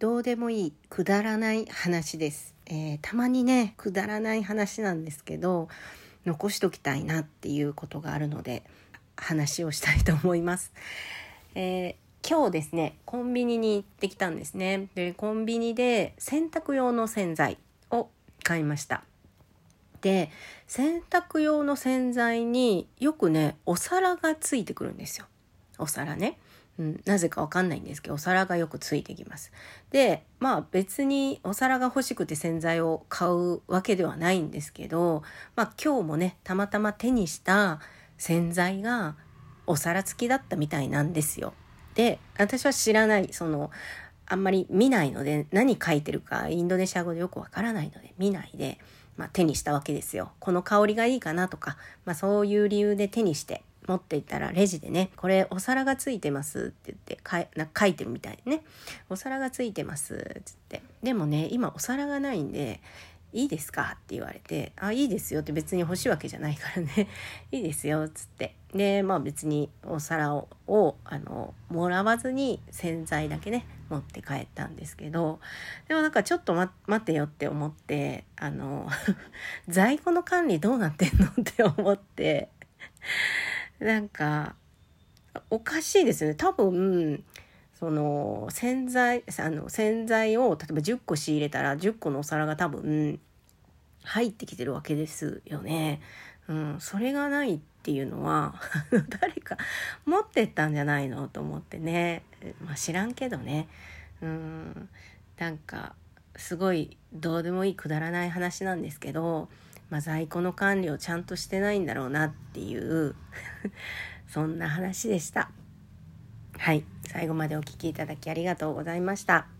どうでもいいくだらない話です、えーたまにねくだらない話なんですけど残しときたいなっていうことがあるので話をしたいと思います、えー今日ですねコンビニに行ってきたんですね。でコンビニで洗濯用の洗剤を買いました。で洗濯用の洗剤によくねお皿がついてくるんですよ。お皿ね、うん、なぜかわかんないんですけどお皿がよくついてきますでまあ別にお皿が欲しくて洗剤を買うわけではないんですけど、まあ、今日もねたまたま手にした洗剤がお皿付きだったみたいなんですよで私は知らないそのあんまり見ないので何書いてるかインドネシア語でよくわからないので見ないで、まあ、手にしたわけですよ。この香りがいいかなとか、まあ、そういう理由で手にして持っていたらレジでね「これお皿がついてます」って言って書いてるみたいね「お皿がついてます」っつって。でもね今お皿がないんで「いいですか?」って言われて「あいいですよ」って別に欲しいわけじゃないからね「いいですよ」っつって。でまあ別にお皿ををあのもらわずに洗剤だけね持って帰ったんですけど。でもなんかちょっと、ま、待てよって思ってあの 在庫の管理どうなってんの？って思って。なんかおかしいですよね。多分その洗剤あの洗剤を例えば10個仕入れたら10個のお皿が多分入ってきてるわけですよね。うん、それがないっていうのは 誰か持ってったんじゃないのと思ってね、まあ、知らんけどね、うん、なんかすごいどうでもいいくだらない話なんですけど、まあ、在庫の管理をちゃんとしてないんだろうなっていう そんな話でした。はい、最後までお聞きいただきありがとうございました。